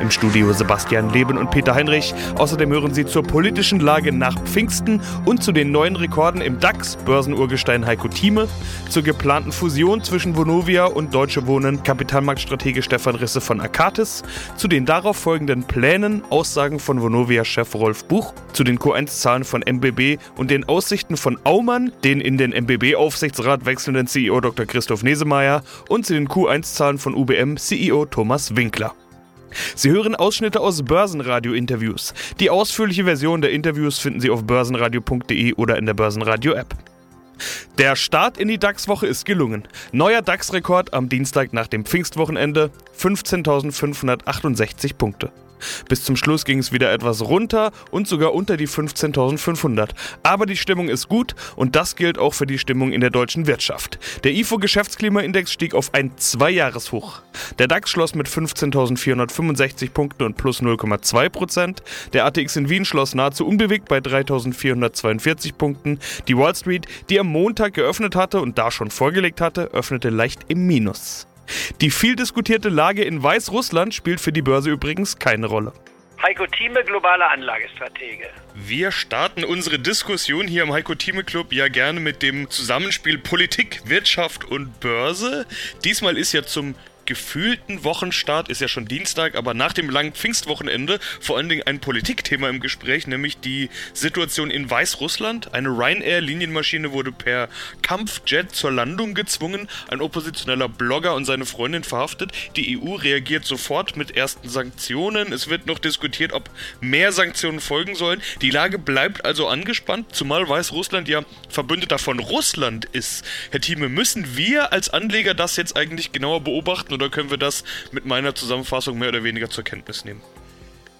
Im Studio Sebastian Leben und Peter Heinrich. Außerdem hören Sie zur politischen Lage nach Pfingsten und zu den neuen Rekorden im DAX, Börsenurgestein Heiko Thieme, zur geplanten Fusion zwischen Vonovia und Deutsche Wohnen, Kapitalmarktstratege Stefan Risse von Akatis, zu den darauf folgenden Plänen, Aussagen von Vonovia-Chef Rolf Buch, zu den Q1-Zahlen von MBB und den Aussichten von Aumann, den in den MBB-Aufsichtsrat wechselnden CEO Dr. Christoph Nesemeyer und zu den Q1-Zahlen von UBM CEO Thomas Winkler. Sie hören Ausschnitte aus Börsenradio-Interviews. Die ausführliche Version der Interviews finden Sie auf börsenradio.de oder in der Börsenradio-App. Der Start in die DAX-Woche ist gelungen. Neuer DAX-Rekord am Dienstag nach dem Pfingstwochenende: 15.568 Punkte. Bis zum Schluss ging es wieder etwas runter und sogar unter die 15.500. Aber die Stimmung ist gut und das gilt auch für die Stimmung in der deutschen Wirtschaft. Der IFO Geschäftsklimaindex stieg auf ein Zweijahreshoch. Der DAX schloss mit 15.465 Punkten und plus 0,2 Prozent. Der ATX in Wien schloss nahezu unbewegt bei 3.442 Punkten. Die Wall Street, die am Montag geöffnet hatte und da schon vorgelegt hatte, öffnete leicht im Minus. Die viel diskutierte Lage in Weißrussland spielt für die Börse übrigens keine Rolle. Heiko Thieme, globaler Anlagestratege. Wir starten unsere Diskussion hier im Heiko Thieme Club ja gerne mit dem Zusammenspiel Politik, Wirtschaft und Börse. Diesmal ist ja zum gefühlten Wochenstart ist ja schon Dienstag, aber nach dem langen Pfingstwochenende vor allen Dingen ein Politikthema im Gespräch, nämlich die Situation in Weißrussland. Eine Ryanair-Linienmaschine wurde per Kampfjet zur Landung gezwungen, ein oppositioneller Blogger und seine Freundin verhaftet. Die EU reagiert sofort mit ersten Sanktionen. Es wird noch diskutiert, ob mehr Sanktionen folgen sollen. Die Lage bleibt also angespannt, zumal Weißrussland ja Verbündeter von Russland ist. Herr Thieme, müssen wir als Anleger das jetzt eigentlich genauer beobachten oder können wir das mit meiner Zusammenfassung mehr oder weniger zur Kenntnis nehmen?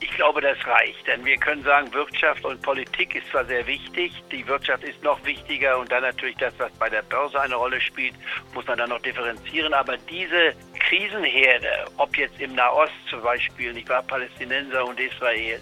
Ich glaube, das reicht, denn wir können sagen, Wirtschaft und Politik ist zwar sehr wichtig, die Wirtschaft ist noch wichtiger und dann natürlich das, was bei der Börse eine Rolle spielt, muss man dann noch differenzieren. Aber diese Krisenherde, ob jetzt im Nahost zum Beispiel, nicht wahr, Palästinenser und Israel,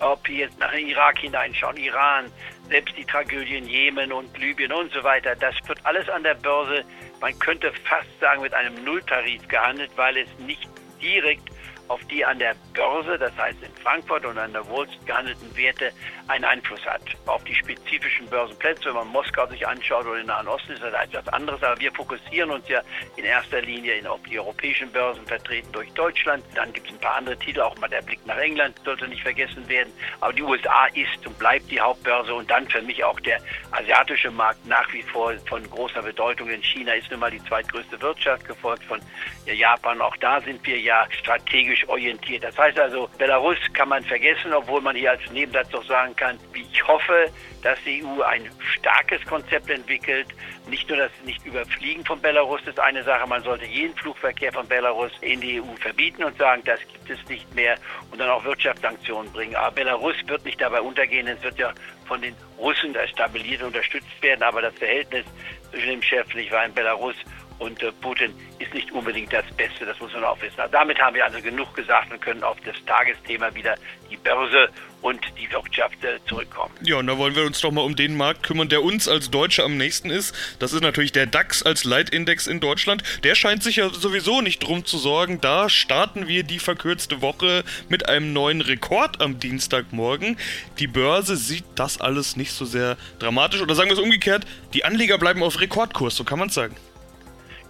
ob jetzt nach Irak hineinschauen, Iran, selbst die Tragödien Jemen und Libyen und so weiter, das wird alles an der Börse, man könnte fast sagen, mit einem Nulltarif gehandelt, weil es nicht direkt auf die an der Börse, das heißt in Frankfurt und an der Wall Street gehandelten Werte, einen Einfluss hat. Auf die spezifischen Börsenplätze, wenn man Moskau sich anschaut oder den Nahen Osten, ist das etwas anderes. Aber wir fokussieren uns ja in erster Linie auf die europäischen Börsen, vertreten durch Deutschland. Dann gibt es ein paar andere Titel, auch mal der Blick nach England sollte nicht vergessen werden. Aber die USA ist und bleibt die Hauptbörse und dann für mich auch der asiatische Markt nach wie vor von großer Bedeutung. In China ist nun mal die zweitgrößte Wirtschaft, gefolgt von Japan. Auch da sind wir ja strategisch strategisch orientiert. Das heißt also, Belarus kann man vergessen, obwohl man hier als Nebensatz doch sagen kann, ich hoffe, dass die EU ein starkes Konzept entwickelt. Nicht nur das nicht Überfliegen von Belarus ist eine Sache, man sollte jeden Flugverkehr von Belarus in die EU verbieten und sagen, das gibt es nicht mehr und dann auch Wirtschaftssanktionen bringen. Aber Belarus wird nicht dabei untergehen, es wird ja von den Russen stabiliert und unterstützt werden, aber das Verhältnis zwischen dem Chef, nicht wahr, in Belarus und äh, Putin ist nicht unbedingt das Beste, das muss man auch wissen. Also damit haben wir also genug gesagt und können auf das Tagesthema wieder die Börse und die Wirtschaft äh, zurückkommen. Ja, und da wollen wir uns doch mal um den Markt kümmern, der uns als Deutsche am nächsten ist. Das ist natürlich der DAX als Leitindex in Deutschland. Der scheint sich ja sowieso nicht drum zu sorgen. Da starten wir die verkürzte Woche mit einem neuen Rekord am Dienstagmorgen. Die Börse sieht das alles nicht so sehr dramatisch. Oder sagen wir es umgekehrt, die Anleger bleiben auf Rekordkurs, so kann man es sagen.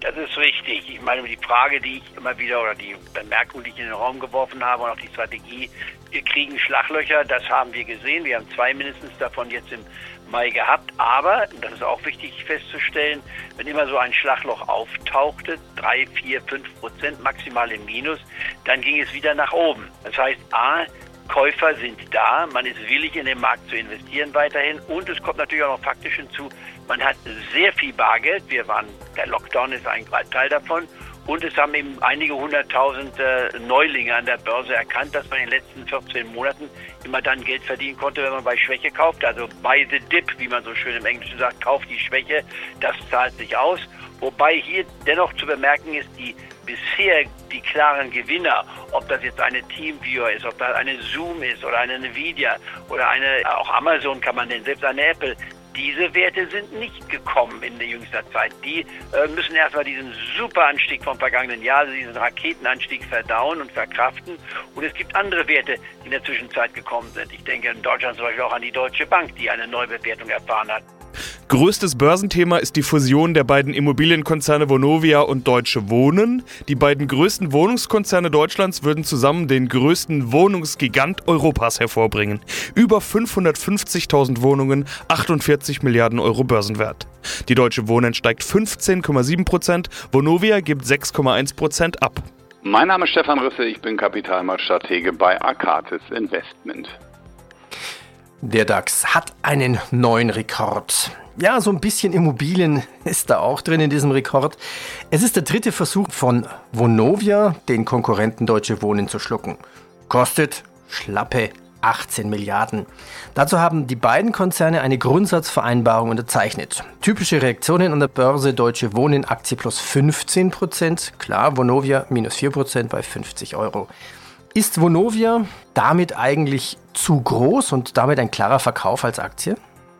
Das ist richtig. Ich meine, die Frage, die ich immer wieder oder die Bemerkung, die ich in den Raum geworfen habe und auch die Strategie, wir kriegen Schlaglöcher, das haben wir gesehen. Wir haben zwei mindestens davon jetzt im Mai gehabt. Aber, das ist auch wichtig festzustellen, wenn immer so ein Schlagloch auftauchte, drei, vier, fünf Prozent maximal im Minus, dann ging es wieder nach oben. Das heißt, A, Käufer sind da, man ist willig in den Markt zu investieren weiterhin. Und es kommt natürlich auch noch faktisch hinzu, man hat sehr viel Bargeld, wir waren, der Lockdown ist ein Teil davon. Und es haben eben einige hunderttausend äh, Neulinge an der Börse erkannt, dass man in den letzten 14 Monaten immer dann Geld verdienen konnte, wenn man bei Schwäche kauft. Also buy the dip, wie man so schön im Englischen sagt, kauft die Schwäche, das zahlt sich aus. Wobei hier dennoch zu bemerken ist, die bisher die klaren Gewinner, ob das jetzt eine Teamviewer ist, ob das eine Zoom ist oder eine Nvidia oder eine, auch Amazon kann man nennen, selbst eine Apple, diese Werte sind nicht gekommen in der jüngster Zeit. Die äh, müssen erstmal diesen Superanstieg vom vergangenen Jahr, also diesen Raketenanstieg verdauen und verkraften. Und es gibt andere Werte, die in der Zwischenzeit gekommen sind. Ich denke in Deutschland zum Beispiel auch an die Deutsche Bank, die eine Neubewertung erfahren hat. Größtes Börsenthema ist die Fusion der beiden Immobilienkonzerne Vonovia und Deutsche Wohnen. Die beiden größten Wohnungskonzerne Deutschlands würden zusammen den größten Wohnungsgigant Europas hervorbringen. Über 550.000 Wohnungen, 48 Milliarden Euro Börsenwert. Die Deutsche Wohnen steigt 15,7 Prozent, Vonovia gibt 6,1 Prozent ab. Mein Name ist Stefan Risse, ich bin Kapitalmarktstratege bei Arcatis Investment. Der DAX hat einen neuen Rekord. Ja, so ein bisschen Immobilien ist da auch drin in diesem Rekord. Es ist der dritte Versuch von Vonovia, den Konkurrenten Deutsche Wohnen zu schlucken. Kostet schlappe 18 Milliarden. Dazu haben die beiden Konzerne eine Grundsatzvereinbarung unterzeichnet. Typische Reaktionen an der Börse Deutsche Wohnen Aktie plus 15 Prozent. Klar, Vonovia minus 4 Prozent bei 50 Euro. Ist Vonovia damit eigentlich zu groß und damit ein klarer Verkauf als Aktie?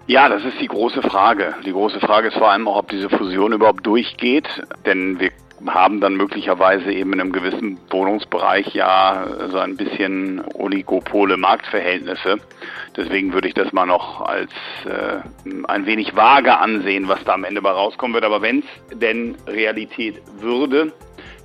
Ja, das ist die große Frage. Die große Frage ist vor allem auch, ob diese Fusion überhaupt durchgeht, denn wir haben dann möglicherweise eben in einem gewissen Wohnungsbereich ja so ein bisschen oligopole Marktverhältnisse. Deswegen würde ich das mal noch als äh, ein wenig vage ansehen, was da am Ende bei rauskommen wird. Aber wenn es denn Realität würde,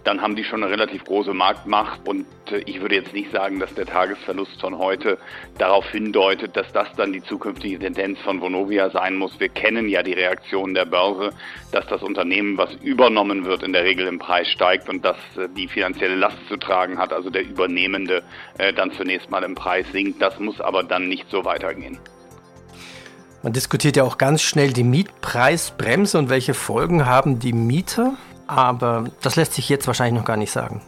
dann haben die schon eine relativ große Marktmacht. Und äh, ich würde jetzt nicht sagen, dass der Tagesverlust von heute darauf hindeutet, dass das dann die zukünftige Tendenz von Vonovia sein muss. Wir kennen ja die Reaktion der Börse, dass das Unternehmen, was übernommen wird, in der Regel im Preis steigt und dass äh, die finanzielle Last zu tragen hat, also der Übernehmende äh, dann zunächst mal im Preis sinkt. Das muss aber dann nicht so weitergehen. Man diskutiert ja auch ganz schnell die Mietpreisbremse und welche Folgen haben die Mieter aber das lässt sich jetzt wahrscheinlich noch gar nicht sagen.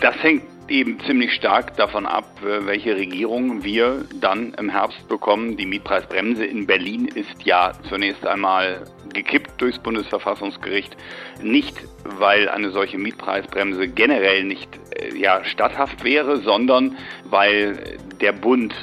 Das hängt eben ziemlich stark davon ab, äh, welche Regierung wir dann im Herbst bekommen. Die Mietpreisbremse in Berlin ist ja zunächst einmal gekippt durchs Bundesverfassungsgericht. Nicht, weil eine solche Mietpreisbremse generell nicht äh, ja, statthaft wäre, sondern weil der Bund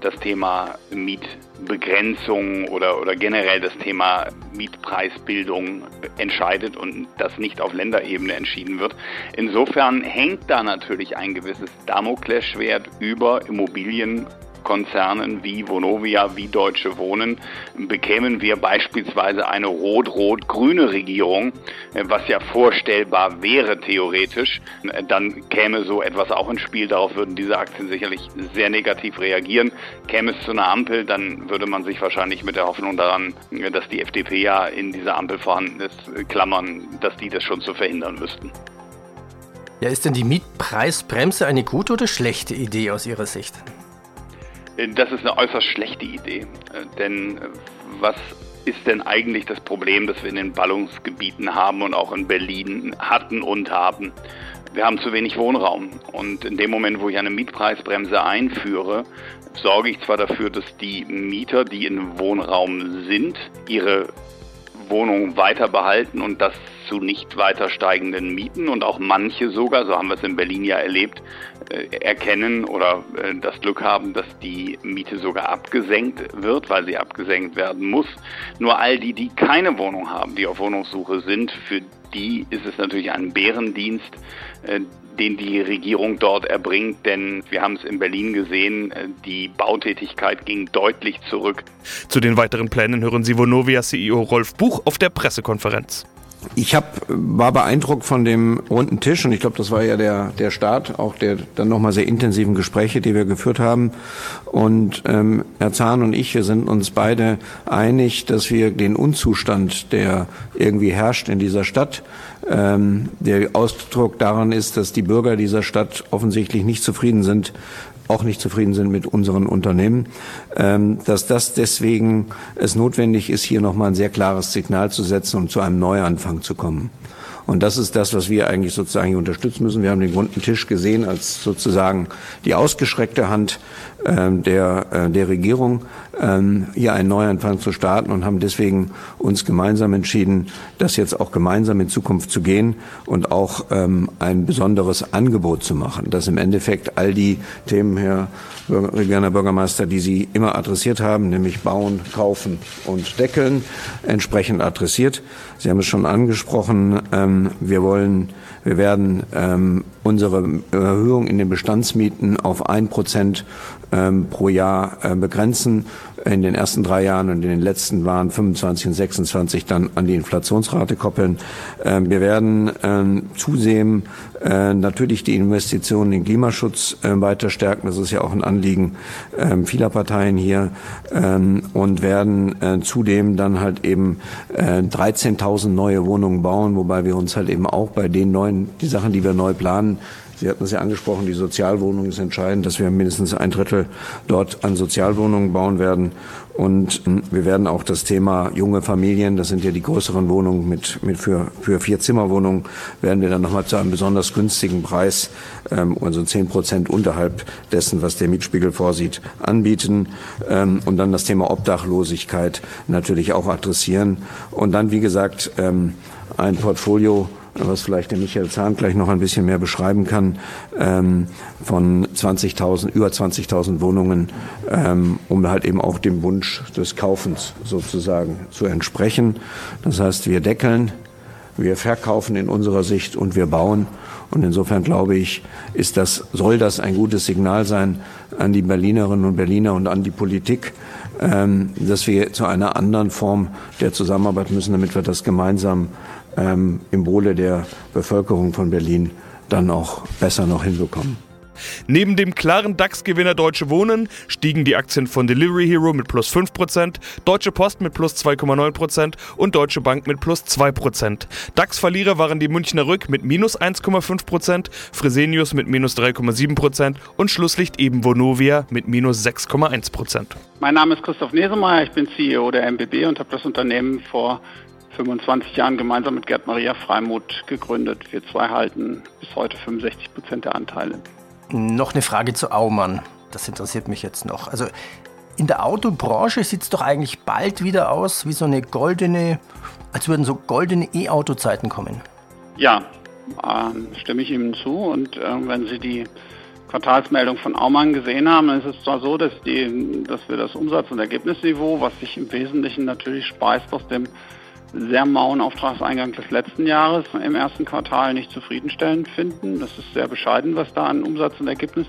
das Thema Mietbegrenzung oder, oder generell das Thema Mietpreisbildung entscheidet und das nicht auf Länderebene entschieden wird. Insofern hängt da natürlich ein gewisses Damoklesschwert über Immobilien Konzernen wie Vonovia, wie Deutsche Wohnen, bekämen wir beispielsweise eine rot-rot-grüne Regierung, äh, was ja vorstellbar wäre theoretisch, äh, dann käme so etwas auch ins Spiel. Darauf würden diese Aktien sicherlich sehr negativ reagieren. Käme es zu einer Ampel, dann würde man sich wahrscheinlich mit der Hoffnung daran, äh, dass die FDP ja in dieser Ampel vorhanden ist, klammern, dass die das schon zu verhindern wüssten. Ja, ist denn die Mietpreisbremse eine gute oder schlechte Idee aus Ihrer Sicht? Das ist eine äußerst schlechte Idee. Denn was ist denn eigentlich das Problem, das wir in den Ballungsgebieten haben und auch in Berlin hatten und haben? Wir haben zu wenig Wohnraum. Und in dem Moment, wo ich eine Mietpreisbremse einführe, sorge ich zwar dafür, dass die Mieter, die in Wohnraum sind, ihre Wohnung weiter behalten und das zu nicht weiter steigenden Mieten und auch manche sogar, so haben wir es in Berlin ja erlebt, äh, erkennen oder äh, das Glück haben, dass die Miete sogar abgesenkt wird, weil sie abgesenkt werden muss. Nur all die, die keine Wohnung haben, die auf Wohnungssuche sind, für die ist es natürlich ein Bärendienst, äh, den die Regierung dort erbringt, denn wir haben es in Berlin gesehen, die Bautätigkeit ging deutlich zurück. Zu den weiteren Plänen hören Sie Vonovia CEO Rolf Buch auf der Pressekonferenz. Ich hab, war beeindruckt von dem runden Tisch und ich glaube, das war ja der, der Start, auch der dann nochmal sehr intensiven Gespräche, die wir geführt haben. Und ähm, Herr Zahn und ich, wir sind uns beide einig, dass wir den Unzustand, der irgendwie herrscht in dieser Stadt, ähm, der Ausdruck daran ist, dass die Bürger dieser Stadt offensichtlich nicht zufrieden sind auch nicht zufrieden sind mit unseren Unternehmen, ähm, dass das deswegen es notwendig ist, hier nochmal ein sehr klares Signal zu setzen und zu einem Neuanfang zu kommen. Und das ist das, was wir eigentlich sozusagen unterstützen müssen. Wir haben den runden Tisch gesehen als sozusagen die ausgestreckte Hand ähm, der, äh, der Regierung, ähm, hier einen Neuanfang zu starten und haben deswegen uns gemeinsam entschieden, das jetzt auch gemeinsam in Zukunft zu gehen und auch ähm, ein besonderes Angebot zu machen, dass im Endeffekt all die Themen, Herr Regierender Bürgermeister, die Sie immer adressiert haben, nämlich bauen, kaufen und deckeln, entsprechend adressiert. Sie haben es schon angesprochen, ähm, wir wollen, wir werden ähm, unsere Erhöhung in den Bestandsmieten auf ein Prozent ähm, pro Jahr äh, begrenzen in den ersten drei Jahren und in den letzten waren 25 und 26 dann an die Inflationsrate koppeln. Ähm, wir werden ähm, zusehen, äh, natürlich die Investitionen in Klimaschutz äh, weiter stärken. Das ist ja auch ein Anliegen ähm, vieler Parteien hier und werden äh, zudem dann halt eben 13.000 neue Wohnungen bauen, wobei wir uns halt eben auch bei den neuen, die Sachen, die wir neu planen, Sie hatten es ja angesprochen, die Sozialwohnung ist entscheidend, dass wir mindestens ein Drittel dort an Sozialwohnungen bauen werden. Und hm, wir werden auch das Thema junge Familien, das sind ja die größeren Wohnungen mit, mit für, für vier Zimmerwohnungen, werden wir dann nochmal zu einem besonders günstigen Preis, ähm, also zehn Prozent unterhalb dessen, was der Mietspiegel vorsieht, anbieten. Ähm, und dann das Thema Obdachlosigkeit natürlich auch adressieren. Und dann, wie gesagt, ähm, ein Portfolio was vielleicht der Michael Zahn gleich noch ein bisschen mehr beschreiben kann, ähm, von 20.000, über 20.000 Wohnungen, ähm, um halt eben auch dem Wunsch des Kaufens sozusagen zu entsprechen. Das heißt, wir deckeln, wir verkaufen in unserer Sicht und wir bauen. Und insofern glaube ich, ist das, soll das ein gutes Signal sein an die Berlinerinnen und Berliner und an die Politik, ähm, dass wir zu einer anderen Form der Zusammenarbeit müssen, damit wir das gemeinsam ähm, im Wohle der Bevölkerung von Berlin dann auch besser noch hinbekommen. Neben dem klaren DAX-Gewinner Deutsche Wohnen stiegen die Aktien von Delivery Hero mit plus 5%, Deutsche Post mit plus 2,9% und Deutsche Bank mit plus 2%. DAX-Verlierer waren die Münchner Rück mit minus 1,5%, Fresenius mit minus 3,7% und Schlusslicht eben Vonovia mit minus 6,1%. Mein Name ist Christoph Nesemeyer, ich bin CEO der MBB und habe das Unternehmen vor 25 Jahren gemeinsam mit Gerd Maria Freimuth gegründet. Wir zwei halten bis heute 65 Prozent der Anteile. Noch eine Frage zu Aumann. Das interessiert mich jetzt noch. Also in der Autobranche sieht es doch eigentlich bald wieder aus wie so eine goldene, als würden so goldene E-Auto-Zeiten kommen. Ja, äh, stimme ich Ihnen zu. Und äh, wenn Sie die Quartalsmeldung von Aumann gesehen haben, dann ist es zwar so, dass, die, dass wir das Umsatz- und Ergebnisniveau, was sich im Wesentlichen natürlich speist aus dem sehr mauen Auftragseingang des letzten Jahres im ersten Quartal nicht zufriedenstellend finden. Das ist sehr bescheiden, was da an Umsatz und Ergebnis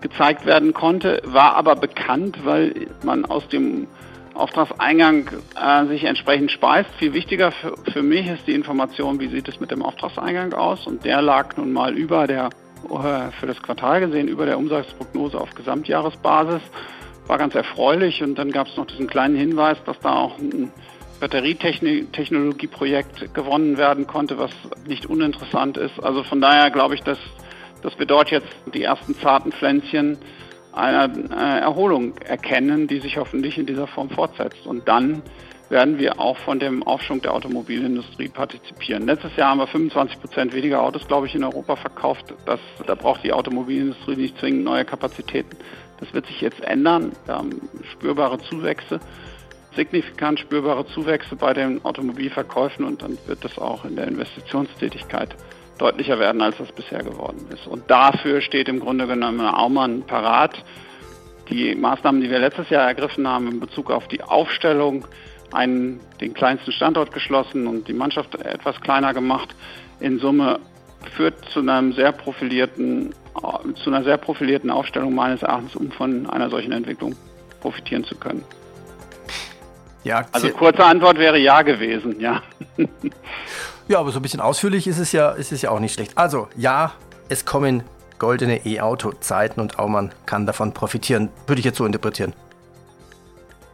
gezeigt werden konnte, war aber bekannt, weil man aus dem Auftragseingang äh, sich entsprechend speist. Viel wichtiger für, für, mich ist die Information, wie sieht es mit dem Auftragseingang aus und der lag nun mal über der äh, für das Quartal gesehen über der Umsatzprognose auf Gesamtjahresbasis. War ganz erfreulich und dann gab es noch diesen kleinen Hinweis, dass da auch ein Batterietechnologieprojekt gewonnen werden konnte, was nicht uninteressant ist. Also von daher glaube ich, dass, dass wir dort jetzt die ersten zarten Pflänzchen einer äh, Erholung erkennen, die sich hoffentlich in dieser Form fortsetzt. Und dann werden wir auch von dem Aufschwung der Automobilindustrie partizipieren. Letztes Jahr haben wir 25 Prozent weniger Autos, glaube ich, in Europa verkauft. Das, da braucht die Automobilindustrie nicht zwingend neue Kapazitäten. Das wird sich jetzt ändern. Wir haben spürbare Zuwächse signifikant spürbare Zuwächse bei den Automobilverkäufen und dann wird das auch in der Investitionstätigkeit deutlicher werden, als das bisher geworden ist. Und dafür steht im Grunde genommen Aumann parat. Die Maßnahmen, die wir letztes Jahr ergriffen haben in Bezug auf die Aufstellung, einen, den kleinsten Standort geschlossen und die Mannschaft etwas kleiner gemacht, in Summe führt zu einem sehr profilierten, zu einer sehr profilierten Aufstellung meines Erachtens, um von einer solchen Entwicklung profitieren zu können. Ja, also kurze Antwort wäre ja gewesen, ja. ja, aber so ein bisschen ausführlich ist es ja, ist es ja auch nicht schlecht. Also ja, es kommen goldene E-Auto-Zeiten und Aumann kann davon profitieren. Würde ich jetzt so interpretieren.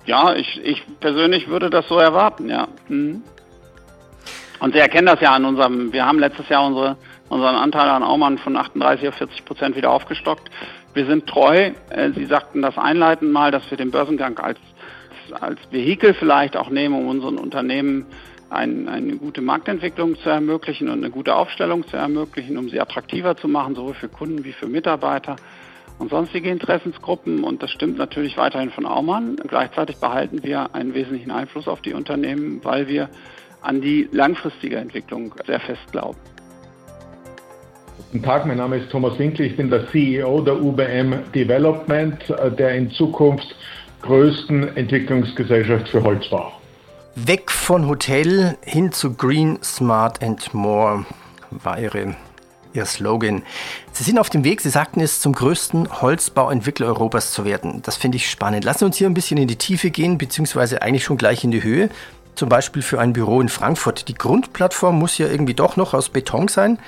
Ja, ich, ich persönlich würde das so erwarten, ja. Mhm. Und Sie erkennen das ja an unserem, wir haben letztes Jahr unsere, unseren Anteil an Aumann von 38 auf 40 Prozent wieder aufgestockt. Wir sind treu. Äh, Sie sagten das einleitend mal, dass wir den Börsengang als als Vehikel vielleicht auch nehmen, um unseren Unternehmen ein, eine gute Marktentwicklung zu ermöglichen und eine gute Aufstellung zu ermöglichen, um sie attraktiver zu machen, sowohl für Kunden wie für Mitarbeiter und sonstige Interessensgruppen. Und das stimmt natürlich weiterhin von Aumann. Gleichzeitig behalten wir einen wesentlichen Einfluss auf die Unternehmen, weil wir an die langfristige Entwicklung sehr fest glauben. Guten Tag, mein Name ist Thomas Winkel, ich bin der CEO der UBM Development, äh, der in Zukunft größten Entwicklungsgesellschaft für Holzbau. Weg von Hotel hin zu Green, Smart and More war Ihre, Ihr Slogan. Sie sind auf dem Weg, Sie sagten es, zum größten Holzbauentwickler Europas zu werden. Das finde ich spannend. Lassen Sie uns hier ein bisschen in die Tiefe gehen, beziehungsweise eigentlich schon gleich in die Höhe. Zum Beispiel für ein Büro in Frankfurt. Die Grundplattform muss ja irgendwie doch noch aus Beton sein.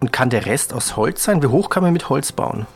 Und kann der Rest aus Holz sein? Wie hoch kann man mit Holz bauen?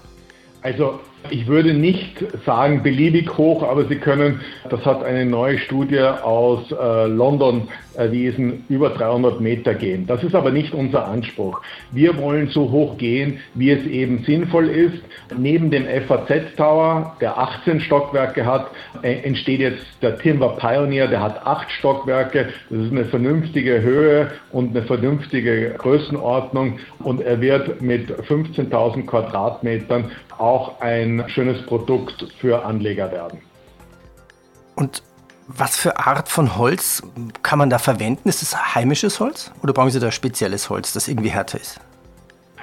Also ich würde nicht sagen beliebig hoch, aber Sie können, das hat eine neue Studie aus äh, London erwiesen, über 300 Meter gehen. Das ist aber nicht unser Anspruch. Wir wollen so hoch gehen, wie es eben sinnvoll ist. Neben dem FAZ Tower, der 18 Stockwerke hat, äh, entsteht jetzt der Timber Pioneer, der hat 8 Stockwerke. Das ist eine vernünftige Höhe und eine vernünftige Größenordnung und er wird mit 15.000 Quadratmetern auch ein schönes Produkt für Anleger werden. Und was für Art von Holz kann man da verwenden? Ist es heimisches Holz oder brauchen Sie da spezielles Holz, das irgendwie härter ist?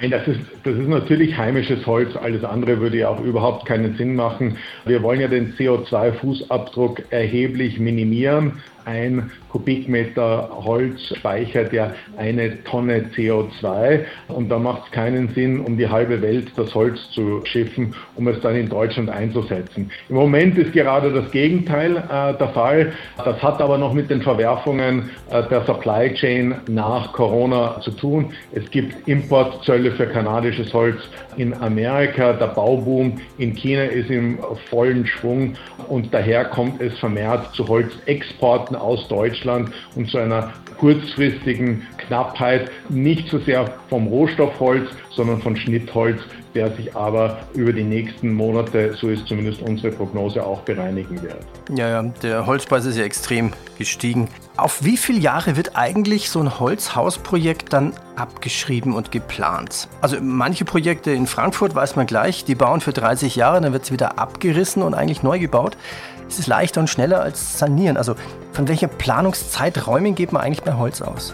Nein, das ist, das ist natürlich heimisches Holz. Alles andere würde ja auch überhaupt keinen Sinn machen. Wir wollen ja den CO2-Fußabdruck erheblich minimieren. Ein Kubikmeter Holz speichert ja eine Tonne CO2 und da macht es keinen Sinn, um die halbe Welt das Holz zu schiffen, um es dann in Deutschland einzusetzen. Im Moment ist gerade das Gegenteil äh, der Fall. Das hat aber noch mit den Verwerfungen äh, der Supply Chain nach Corona zu tun. Es gibt Importzölle für kanadisches Holz in Amerika. Der Bauboom in China ist im vollen Schwung und daher kommt es vermehrt zu Holzexporten aus Deutschland Deutschland und zu einer kurzfristigen Knappheit, nicht so sehr vom Rohstoffholz, sondern von Schnittholz, der sich aber über die nächsten Monate, so ist zumindest unsere Prognose, auch bereinigen wird. Ja, ja, der Holzpreis ist ja extrem gestiegen. Auf wie viele Jahre wird eigentlich so ein Holzhausprojekt dann abgeschrieben und geplant? Also manche Projekte in Frankfurt weiß man gleich, die bauen für 30 Jahre, dann wird es wieder abgerissen und eigentlich neu gebaut. Es ist leichter und schneller als sanieren. Also von welchen Planungszeiträumen geht man eigentlich bei Holz aus?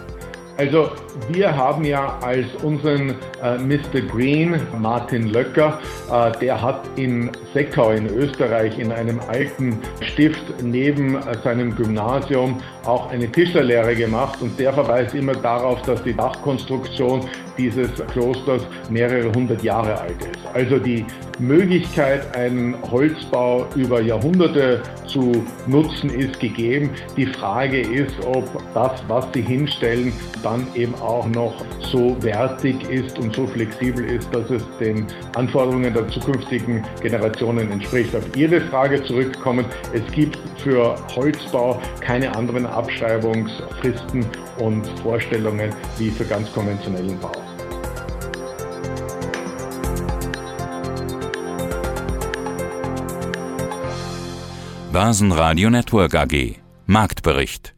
Also wir haben ja als unseren äh, Mr. Green, Martin Löcker, äh, der hat in Seckau in Österreich in einem alten Stift neben äh, seinem Gymnasium auch eine Tischlerlehre gemacht und der verweist immer darauf, dass die Dachkonstruktion dieses Klosters mehrere hundert Jahre alt ist. Also die Möglichkeit, einen Holzbau über Jahrhunderte zu nutzen, ist gegeben. Die Frage ist, ob das, was sie hinstellen, dann eben auch noch so wertig ist und so flexibel ist, dass es den Anforderungen der zukünftigen Generationen entspricht. Auf Ihre Frage zurückkommen, es gibt für Holzbau keine anderen Abschreibungsfristen und Vorstellungen wie für ganz konventionellen Bau. Börsenradio Network AG Marktbericht